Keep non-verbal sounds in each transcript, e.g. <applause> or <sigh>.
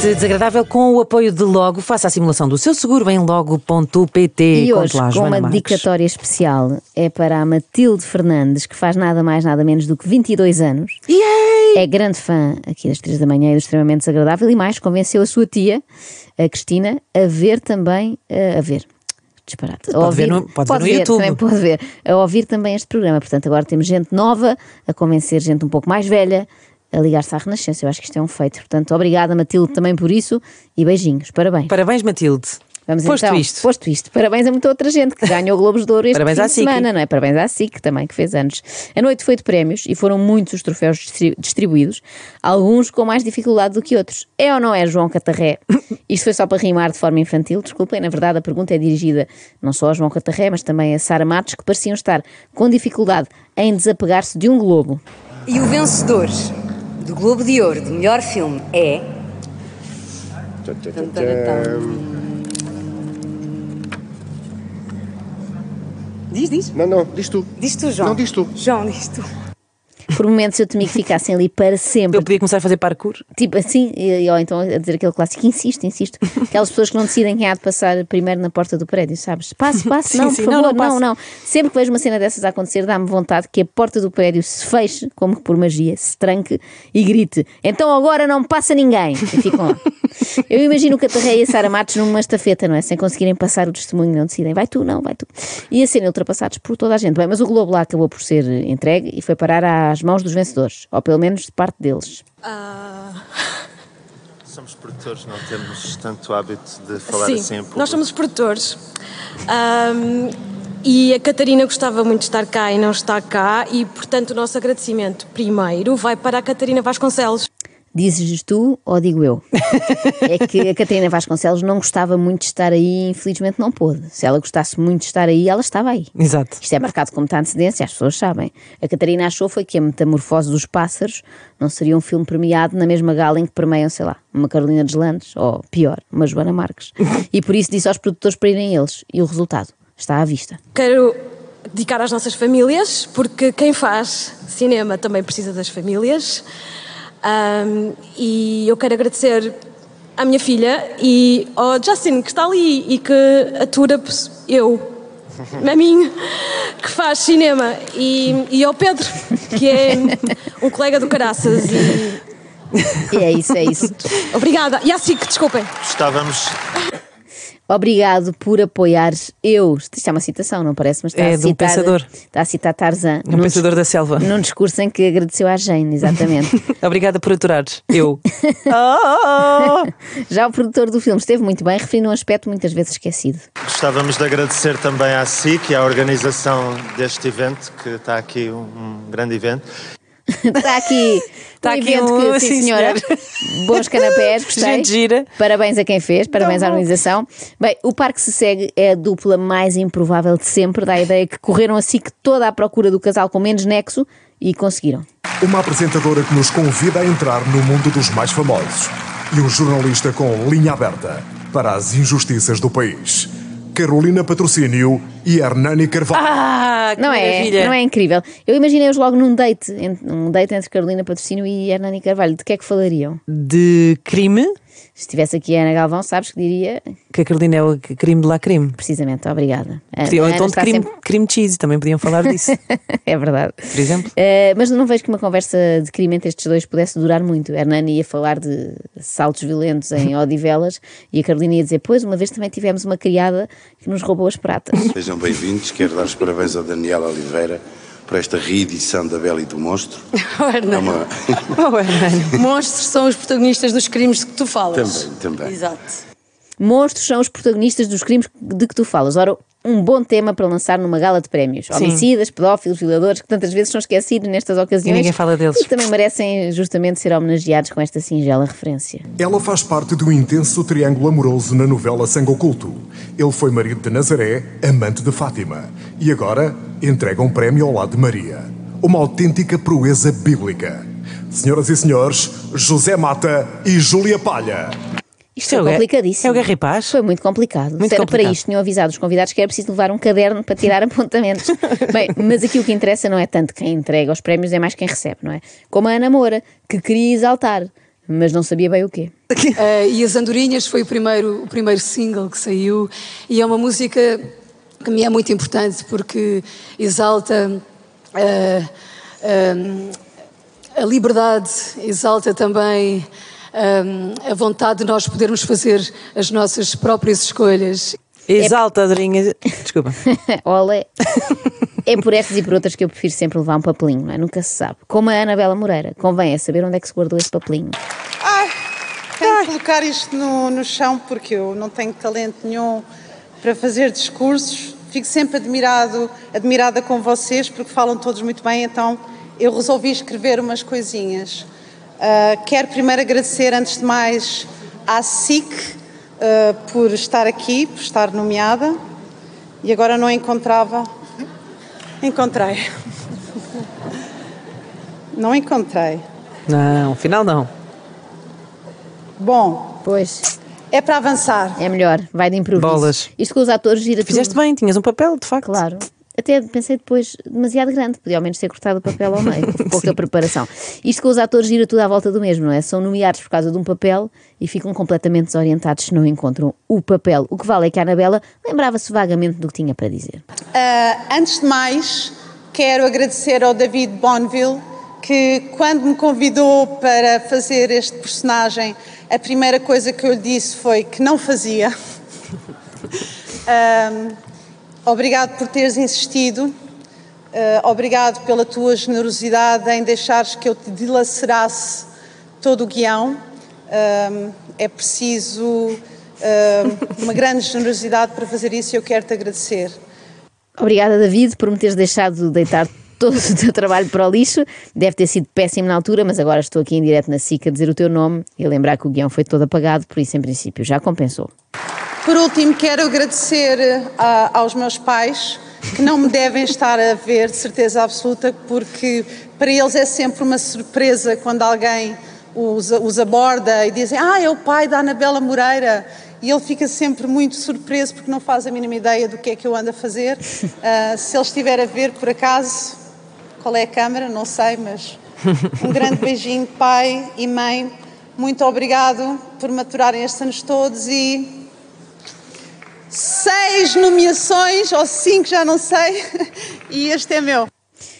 Desagradável com o apoio de Logo. Faça a simulação do seu seguro em logo.pt. E hoje, lá, com uma Marques. dedicatória especial, é para a Matilde Fernandes, que faz nada mais, nada menos do que 22 anos. É grande fã aqui das 3 da manhã e do extremamente desagradável e mais, convenceu a sua tia, a Cristina, a ver também, eh, a ver. Disparate. Pode ver no- pode ver no YouTube. Também pode ver. A ouvir também este programa. Portanto, agora temos gente nova a convencer gente um pouco mais velha a ligar-se à Renascença. Eu acho que isto é um feito. Portanto, obrigada, Matilde, também por isso e beijinhos. Parabéns. Parabéns, Matilde. Vamos Posto então, isto. posto isto, parabéns a muita outra gente que ganhou o Globos de Ouro este Parabéns fim à de SIC. semana, não é? Parabéns à SIC também, que fez anos. A noite foi de prémios e foram muitos os troféus distri- distribuídos, alguns com mais dificuldade do que outros. É ou não é, João Catarré? <laughs> Isto foi só para rimar de forma infantil, desculpem, na verdade a pergunta é dirigida não só a João Catarré, mas também a Sara Matos, que pareciam estar com dificuldade em desapegar-se de um globo. E o vencedor do Globo de Ouro do melhor filme é. Diz, diz. Não, não, diz tu. Diz tu, João. Não, diz tu. João, diz tu. Por momentos eu temia que ficassem ali para sempre. Eu podia começar a fazer parkour. Tipo assim, e, ou então a dizer aquele clássico, insisto, insisto. Aquelas pessoas que não decidem quem há de passar primeiro na porta do prédio, sabes? Passe, <laughs> passe, Sim, não, sim, por não, favor, não, não, passe. não, Sempre que vejo uma cena dessas a acontecer, dá-me vontade que a porta do prédio se feche, como que por magia, se tranque e grite: então agora não passa ninguém. E ficam lá. Eu imagino o Catarré e a Sara Matos numa estafeta, não é? Sem conseguirem passar o testemunho, não decidem, vai tu, não, vai tu. E a serem ultrapassados por toda a gente. Bem, mas o Globo lá acabou por ser entregue e foi parar às mãos dos vencedores, ou pelo menos de parte deles. Somos produtores, não temos tanto hábito de falar Sim, assim em público. nós somos produtores. Ahm, e a Catarina gostava muito de estar cá e não está cá, e portanto o nosso agradecimento primeiro vai para a Catarina Vasconcelos. Dizes tu ou digo eu? <laughs> É que a Catarina Vasconcelos não gostava muito de estar aí, infelizmente não pôde. Se ela gostasse muito de estar aí, ela estava aí. Exato. Isto é marcado como está antecedência, as pessoas sabem. A Catarina achou foi que a Metamorfose dos Pássaros não seria um filme premiado na mesma gala em que premiam, sei lá, uma Carolina Deslandes ou, pior, uma Joana Marques. <laughs> E por isso disse aos produtores para irem eles. E o resultado está à vista. Quero dedicar às nossas famílias, porque quem faz cinema também precisa das famílias. Ahm, e eu quero agradecer à minha filha e ao Justin, que está ali e que atura eu, <laughs> a mim, que faz cinema, e, e ao Pedro, que é um colega do Caraças. E E é isso, é isso. obrigada. E à SIC, desculpem. Estávamos Obrigado por apoiares eu. Isto é uma citação, não parece? Mas está É a de um citar, pensador. Está a citar Tarzan. Um pensador da selva. Num discurso em que agradeceu à Jane, exatamente. <laughs> Obrigada por aturares. Eu. <laughs> Ah! Já o produtor do filme esteve muito bem, referindo um aspecto muitas vezes esquecido. Gostávamos de agradecer também à SIC e à organização deste evento, que está aqui um, um grande evento. Está <laughs> aqui, Está <laughs> um aqui evento um- que, sim, sim, senhora. <laughs> Bons canapés, gostei. Gente gira. Parabéns a quem fez, parabéns à organização. Bem, o parque se segue é a dupla mais improvável de sempre, dá a ideia que correram assim que toda à procura do casal com menos nexo e conseguiram. Uma apresentadora que nos convida a entrar no mundo dos mais famosos. E um jornalista com linha aberta para as injustiças do país. Carolina Patrocínio e Hernani Carvalho. Ah, que Não é, maravilha. não é incrível. Eu imaginei-os logo num date, um date entre Carolina Patrocínio e Hernani Carvalho. De que é que falariam? De crime, Se estivesse aqui a Ana Galvão, sabes que diria que a Carolina é o crime de lá crime. precisamente, obrigada. A Ou então de crime, sempre- crime cheese, também podiam falar disso, <laughs> é verdade. por exemplo. Eh, mas não vejo que uma conversa de crime entre estes dois pudesse durar muito. A Hernani ia falar de saltos violentos em <laughs> Odivelas e a Carolina ia dizer: Pois, uma vez também tivemos uma criada que nos roubou as pratas. Sejam bem-vindos. Quero dar os parabéns ao Daniel Oliveira por esta reedição da Bela e do Monstro. <laughs> É uma... <laughs> Oh, Hernani. Monstros são os protagonistas dos crimes de que tu falas. Também, também. Exato. Monstros são os protagonistas dos crimes de que tu falas. Ora, um bom tema para lançar numa gala de prémios. Sim. Homicidas, pedófilos, violadores, que tantas vezes são esquecidos nestas ocasiões. E ninguém fala deles. E que também merecem justamente ser homenageados com esta singela referência. Ela faz parte de um intenso triângulo amoroso na novela Sangue Oculto. Ele foi marido de Nazaré, amante de Fátima. E agora entrega um prémio ao lado de Maria. Uma autêntica proeza bíblica. Senhoras e senhores, José Mata e Júlia Palha. Isto Isso é complicadíssimo. é o Guerra e Paz? Foi muito complicado. Muito Se era complicado. para isto, tinham avisado os convidados que era preciso levar um caderno para tirar <laughs> apontamentos. Bem, mas aqui o que interessa não é tanto quem entrega os prémios, é mais quem recebe, não é? Como a Ana Moura, que queria exaltar, mas não sabia bem o quê. <laughs> Eh, e As Andorinhas foi o primeiro, o primeiro single que saiu e é uma música que me é muito importante porque exalta eh, eh, a liberdade, exalta também eh, a vontade de nós podermos fazer as nossas próprias escolhas. Exalta, Adorinha. <laughs> Desculpa. Olé. É por estas e por outras que eu prefiro sempre levar um papelinho, não é? Nunca se sabe. Como a Anabela Moreira. Convém é saber onde é que se guardou esse papelinho. Ai, tenho que colocar isto no, no chão porque eu não tenho talento nenhum para fazer discursos. Fico sempre admirado, admirada com vocês porque falam todos muito bem, então eu resolvi escrever umas coisinhas. Ah, quero primeiro agradecer, antes de mais, à SIC ah, por estar aqui, por estar nomeada. E agora não a encontrava. Encontrei. <laughs> Não encontrei. Não, afinal não. Bom, Pois, é para avançar. é melhor. Vai de improviso. Bolas. Isto com os atores gira Fizeste tudo. bem, tinhas um papel, de facto. Claro. Até pensei depois, demasiado grande, podia ao menos ter cortado o papel ao meio, <laughs> com pouca preparação. Isto com os atores gira tudo à volta do mesmo, não é? São nomeados por causa de um papel e ficam completamente desorientados se não encontram o papel. O que vale é que a Anabela lembrava-se vagamente do que tinha para dizer. Ah, antes de mais, quero agradecer ao David Bonville que, quando me convidou para fazer este personagem, a primeira coisa que eu lhe disse foi que não fazia. <laughs> Ahm, obrigado por teres insistido. Ah, obrigado pela tua generosidade em deixares que eu te dilacerasse todo o guião. Ahm, é preciso ahm, uma grande generosidade para fazer isso e eu quero te agradecer. Obrigada, David, por me teres deixado deitar todo o teu trabalho para o lixo. Deve ter sido péssimo na altura, mas agora estou aqui em direto na SIC a dizer o teu nome e lembrar que o guião foi todo apagado, por isso, em princípio, já compensou. Por último, quero agradecer ah, aos meus pais, que não me devem estar a ver, de certeza absoluta, porque para eles é sempre uma surpresa quando alguém os, os aborda e dizem: Ah, é o pai da Anabela Moreira. E ele fica sempre muito surpreso porque não faz a mínima ideia do que é que eu ando a fazer. Ah, se ele estiver a ver, por acaso, qual é a câmara? Não sei, mas um grande beijinho, pai e mãe. Muito obrigado por maturarem estes anos todos e seis nomeações, ou cinco, já não sei, <laughs> e este é meu.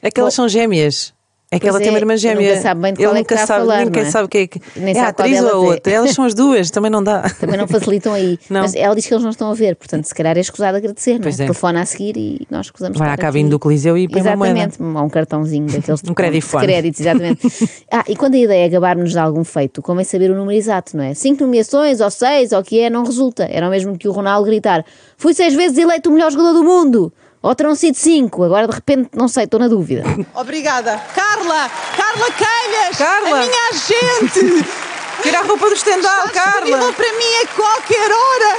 É que elas são gêmeas. É que Pois ela tem é, uma irmã gêmea. nunca sabe bem de Ele qual é que está a sabe, falar, ninguém é? sabe o que é que. Nem é a atriz ou a delas é. outra. Elas são as duas, também não dá. Também não facilitam aí. <laughs> Não. Mas ela diz que eles não estão a ver, portanto, se calhar é escusado agradecer, não é? Pois é. Telefona a seguir e nós escusamos Vai à cabine do Coliseu e põe uma. Exatamente, há um cartãozinho daqueles <laughs> Um credifone. de créditos, exatamente. <laughs> ah, e quando a ideia é gabar-nos de algum feito, convém saber o número exato, não é? Cinco nomeações, ou seis, ou o que é, não resulta. Era o mesmo que o Ronaldo gritar: fui seis vezes eleito o melhor jogador do mundo! Ou terão sido cinco, agora de repente, não sei, estou na dúvida. <laughs> Obrigada. Carla, Carla Calhas, Carla. a minha agente. <laughs> Tira a roupa do estendal, Está disponível para mim a qualquer hora.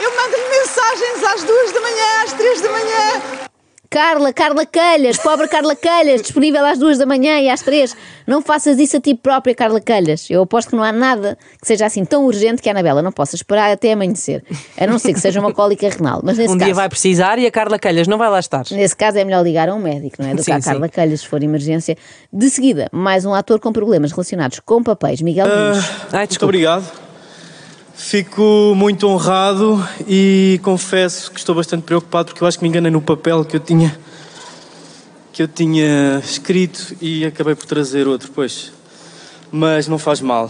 Eu mando-lhe mensagens às duas da manhã, às três da manhã. Carla, Carla Calhas, pobre Carla Calhas, disponível às duas da manhã e às três. Não faças isso a ti própria, Carla Calhas. Eu aposto que não há nada que seja assim tão urgente que a Anabela não possa esperar até amanhecer. A não ser que seja uma cólica renal. Mas nesse Um caso, dia vai precisar e a Carla Calhas não vai lá estar. Nesse caso é melhor ligar a um médico, não é? Do que Sim, à Carla sim. Calhas, se for emergência. De seguida, mais um ator com problemas relacionados com papéis, Miguel Nunes. Ai, Muito desculpa. obrigado. Fico muito honrado e confesso que estou bastante preocupado porque eu acho que me enganei no papel que eu tinha que eu tinha escrito e acabei por trazer outro, pois. Mas não faz mal.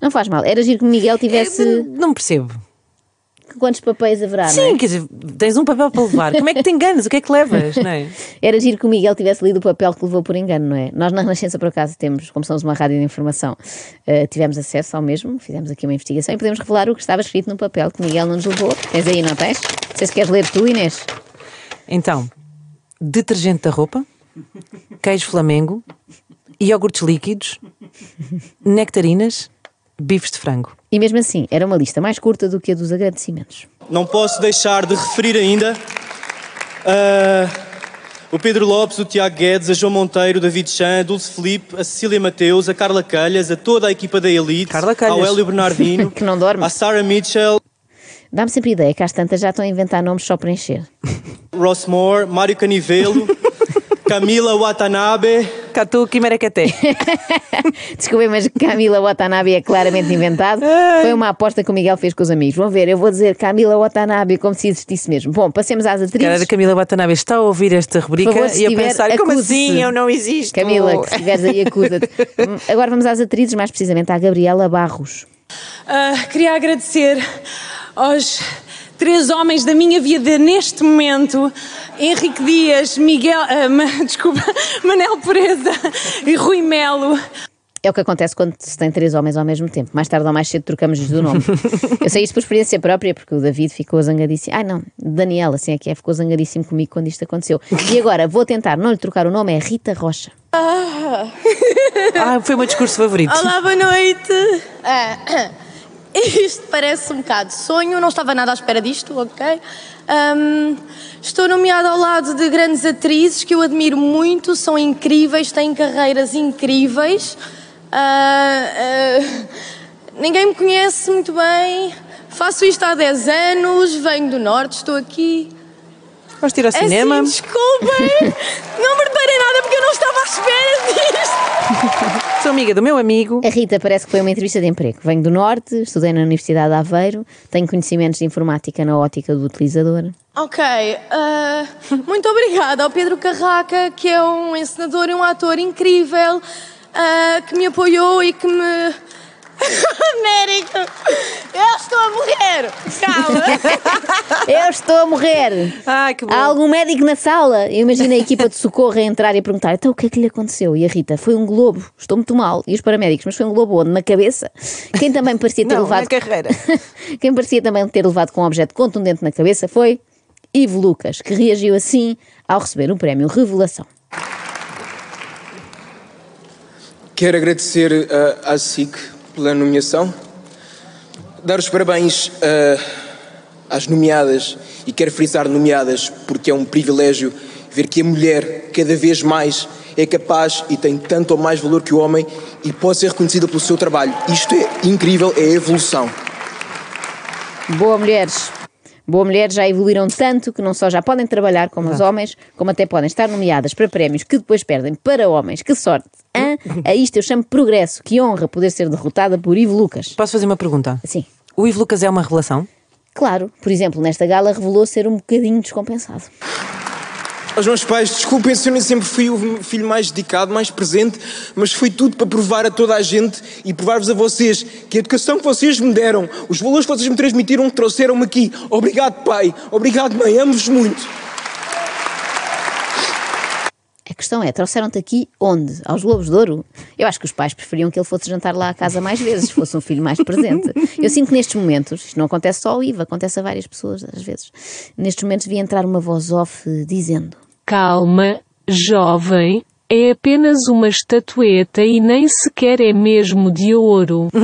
Não faz mal. Era giro que o Miguel tivesse. Não percebo. Quantos papéis haverá, é? Sim, quer dizer, tens um papel para levar. Como é que te enganas? O que é que levas? Não é? <laughs> Era giro que o Miguel tivesse lido o papel que levou por engano, não é? Nós na Renascença, por acaso, temos, como somos uma rádio de informação, eh, tivemos acesso ao mesmo, fizemos aqui uma investigação e podemos revelar o que estava escrito no papel que Miguel não nos levou. Tens aí, não tens? Não sei se queres ler tu, Inês. Então, detergente da roupa, queijo flamengo, iogurtes líquidos, nectarinas, bifes de frango. E mesmo assim, era uma lista mais curta do que a dos agradecimentos. Não posso deixar de referir ainda ah, o Pedro Lopes, o Tiago Guedes, a João Monteiro, o David Chan, a Dulce Felipe, a Cecília Mateus, a Carla Calhas, a toda a equipa da Elite, ao Hélio Bernardino, <laughs> que não dorme. a Sarah Mitchell, Dá-me sempre ideia que às tantas já estão a inventar nomes só para encher. Ross Moore, Mário Canivelo, <laughs> Camila Watanabe, Catu Kimereketé. <laughs> Desculpem, mas Camila Watanabe é claramente inventado. Foi uma aposta que o Miguel fez com os amigos. Vão ver, eu vou dizer Camila Watanabe como se existisse mesmo. Bom, passemos às Cara atrizes. da Camila Watanabe está a ouvir esta rubrica favor, e a pensar, como assim eu não existo? Camila, que se estiveres aí, acusa-te. <laughs> Agora vamos às atrizes, mais precisamente à Gabriela Barros. Ah, queria agradecer aos três homens da minha vida neste momento: Henrique Dias, Miguel, ah, Ma- <laughs> desculpa, Manel Pureza e Rui Melo. É o que acontece quando se tem três homens ao mesmo tempo. Mais tarde ou mais cedo trocamos-lhes do nome. <laughs> Eu sei isto por experiência própria, porque o David ficou zangadíssimo. Ai não, Daniel, assim é que é, ficou zangadíssimo comigo quando isto aconteceu. E agora vou tentar não lhe trocar o nome, é Rita Rocha. Ah. Ah, foi o meu discurso favorito. Olá, boa noite. Ah, <laughs> isto parece um bocado sonho, não estava nada à espera disto, ok? Ahm, estou nomeada ao lado de grandes atrizes que eu admiro muito, são incríveis, têm carreiras incríveis. Ah, ah, ninguém me conhece muito bem, faço isto há 10 anos, venho do Norte, estou aqui. Vamos ir ao cinema. Assim, desculpem, não me preparei nada porque eu não estava à espera disto. <laughs> Sou amiga do meu amigo. A Rita parece que foi uma entrevista de emprego. Venho do Norte, estudei na Universidade de Aveiro, tenho conhecimentos de informática na ótica do utilizador. Ok, ah, muito obrigada ao Pedro Carraca, que é um encenador e um ator incrível, ah, que me apoiou e que me. <laughs> Américo, eu estou a morrer! Calma! <laughs> Eu estou a morrer! Ai, que bom. Há algum médico na sala? Eu imagino a equipa de socorro a entrar e perguntar: então o que é que lhe aconteceu? E a Rita: foi um globo, estou muito mal. E os paramédicos: mas foi um globo onde? Na cabeça? Quem também parecia ter Não, levado. na carreira. <laughs> Quem parecia também ter levado com um objeto contundente na cabeça foi Ivo Lucas, que reagiu assim ao receber o prémio Revelação. Quero agradecer ah, à SIC pela nomeação, dar os parabéns ah, às nomeadas e quero frisar nomeadas porque é um privilégio ver que a mulher cada vez mais é capaz e tem tanto ou mais valor que o homem e pode ser reconhecida pelo seu trabalho. Isto é incrível, é evolução. Boa, mulheres. Boa, mulheres já evoluíram tanto que não só já podem trabalhar como os homens, como até podem estar nomeadas para prémios que depois perdem para homens. Que sorte! hã? A isto eu chamo progresso. Que honra poder ser derrotada por Ivo Lucas. Posso fazer uma pergunta? Sim. O Ivo Lucas é uma revelação? Claro, por exemplo, nesta gala revelou ser um bocadinho descompensado. Aos meus pais, desculpem se eu nem sempre fui o filho mais dedicado, mais presente, mas foi tudo para provar a toda a gente e provar-vos a vocês que a educação que vocês me deram, os valores que vocês me transmitiram, trouxeram-me aqui. Obrigado, pai. Obrigado, mãe. Amo-vos muito. A questão é, trouxeram-te aqui onde? Aos Globos de Ouro? Eu acho que os pais preferiam que ele fosse jantar lá à casa mais vezes, se fosse um filho mais presente. <laughs> Eu sinto que nestes momentos, isto não acontece só ao Iva, acontece a várias pessoas às vezes, nestes momentos devia entrar uma voz off dizendo Calma, jovem. É apenas uma estatueta e nem sequer é mesmo de ouro. <laughs>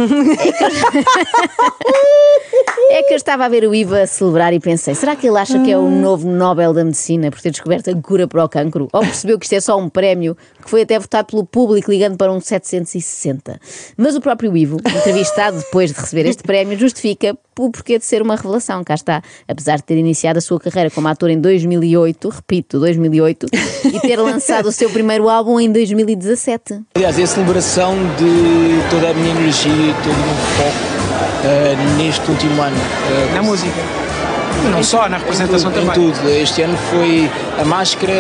É que eu estava a ver o Iva a celebrar e pensei, será que ele acha que é o novo Nobel da Medicina por ter descoberto a cura para o cancro? Ou percebeu que isto é só um prémio que foi até votado pelo público ligando para um 760? Mas o próprio Ivo, entrevistado depois de receber este prémio, justifica o porquê de ser uma revelação. Cá está. Apesar de ter iniciado a sua carreira como ator em 2008, repito, 2008, e ter lançado o seu primeiro álbum em 2017. Aliás, é a celebração de toda a minha energia e todo o meu foco eh, neste último ano. eh, Na música. Não só, na representação em também. tudo. Este ano foi a máscara.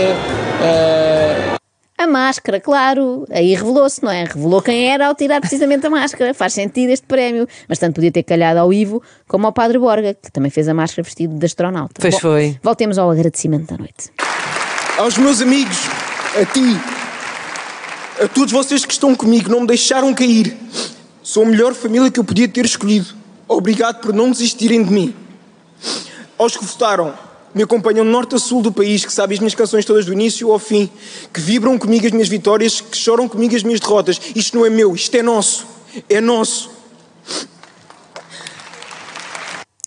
eh, A máscara, claro, aí revelou-se, não é? Revelou quem era ao tirar precisamente a máscara. Faz sentido este prémio. Mas tanto podia ter calhado ao Ivo como ao Padre Borga, que também fez a máscara vestido de astronauta. Pois Bom, foi. Voltemos ao agradecimento da noite. Aos meus amigos, a ti, a todos vocês que estão comigo, não me deixaram cair. Sou a melhor família que eu podia ter escolhido. Obrigado por não desistirem de mim. Aos que votaram, me acompanham do norte a sul do país, que sabem as minhas canções todas do início ao fim, que vibram comigo as minhas vitórias, que choram comigo as minhas derrotas. Isto não é meu, isto é nosso. É nosso.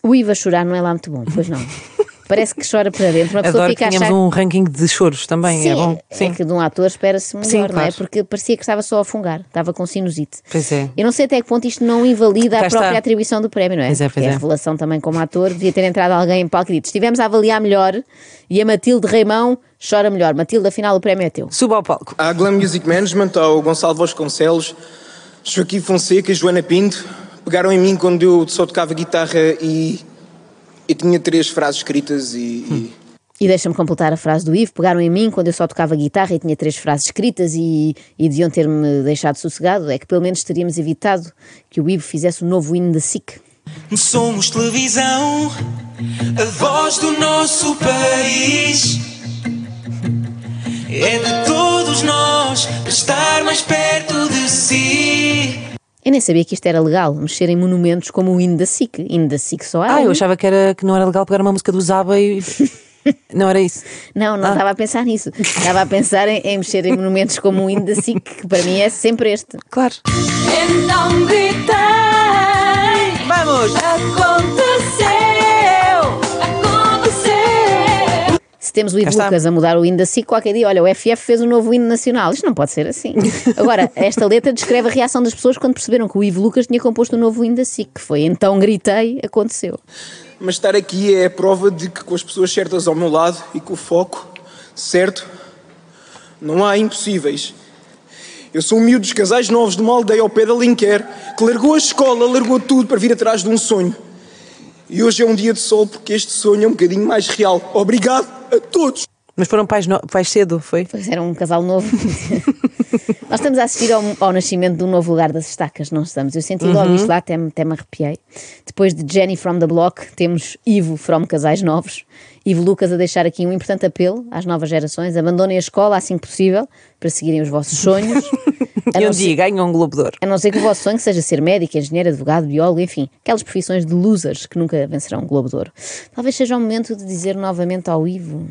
O Ivo a chorar não é lá muito bom, pois não. <laughs> Parece que chora para dentro. Uma pessoa Adoro que fica a tínhamos achar... um ranking de choros também, Sim, é bom. é que de um ator espera-se melhor, Sim, não é? claro. Porque parecia que estava só a fungar, estava com sinusite. Pois é. Eu não sei até que ponto isto não invalida Cá a própria está. atribuição do prémio, não é? Pois é, pois é. a revelação também como ator, devia ter entrado alguém em palco e dito: estivemos a avaliar melhor e a Matilde Reimão chora melhor. Matilde, afinal o prémio é teu. Suba ao palco. À Glam Music Management, ao Gonçalo Vasconcelos, Joaquim Fonseca, Joana Pinto, pegaram em mim quando eu só tocava guitarra e eu tinha três frases escritas e, e E deixa-me completar a frase do Ivo. Pegaram em mim quando eu só tocava guitarra e tinha três frases escritas e, e deviam ter-me deixado sossegado. É que pelo menos teríamos evitado que o Ivo fizesse o novo hino da SIC. Somos televisão, a voz do nosso país. É de todos nós estar mais perto de si. Eu nem sabia que isto era legal, mexer em monumentos como o hino da SIC. Hino da SIC só há Ah, eu achava que, era, que não era legal pegar uma música do Zaba e. <laughs> não era isso. Não, não Ah. estava a pensar nisso. Estava a pensar em, em mexer em monumentos como o hino da SIC, que para mim é sempre este. Claro. Então gritei. Vamos! Aconteceu! Temos o Ivo. Lucas a mudar o hino da SIC, qualquer dia, olha, o FF fez um novo hino nacional. Isto não pode ser assim. <laughs> Agora, esta letra descreve a reação das pessoas quando perceberam que o Ivo Lucas tinha composto um novo hino da SIC, que foi então gritei, aconteceu. Mas estar aqui é a prova de que com as pessoas certas ao meu lado e com o foco certo, não há impossíveis. Eu sou um miúdo dos casais novos de uma aldeia ao pé da Linquer, que largou a escola, largou tudo para vir atrás de um sonho. E hoje é um dia de sol porque este sonho é um bocadinho mais real. Obrigado a todos! Mas foram pais, no... pais cedo, foi? Pois era um casal novo. <laughs> Nós estamos a assistir ao, ao nascimento de um novo lugar das estacas, não estamos? Eu senti logo Uhum. isto lá, até me, até me arrepiei. Depois de Jenny from the Block, temos Ivo from Casais Novos. Ivo Lucas a deixar aqui um importante apelo às novas gerações: abandonem a escola assim que possível para seguirem os vossos sonhos. <laughs> <laughs> A E não um dia ganham um Globo de Ouro. A não ser que o vosso sonho seja ser médico, engenheiro, advogado, biólogo, enfim, aquelas profissões de losers que nunca vencerão um Globo de Ouro. Talvez seja o momento de dizer novamente ao Ivo.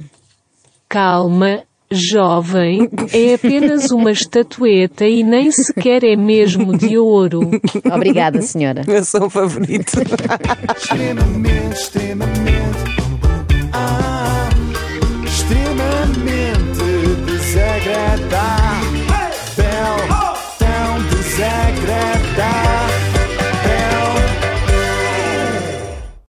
Calma, jovem, é apenas uma estatueta e nem sequer é mesmo de ouro. Obrigada, senhora. <laughs> Meu som favorito. <laughs> Extremamente, extremamente.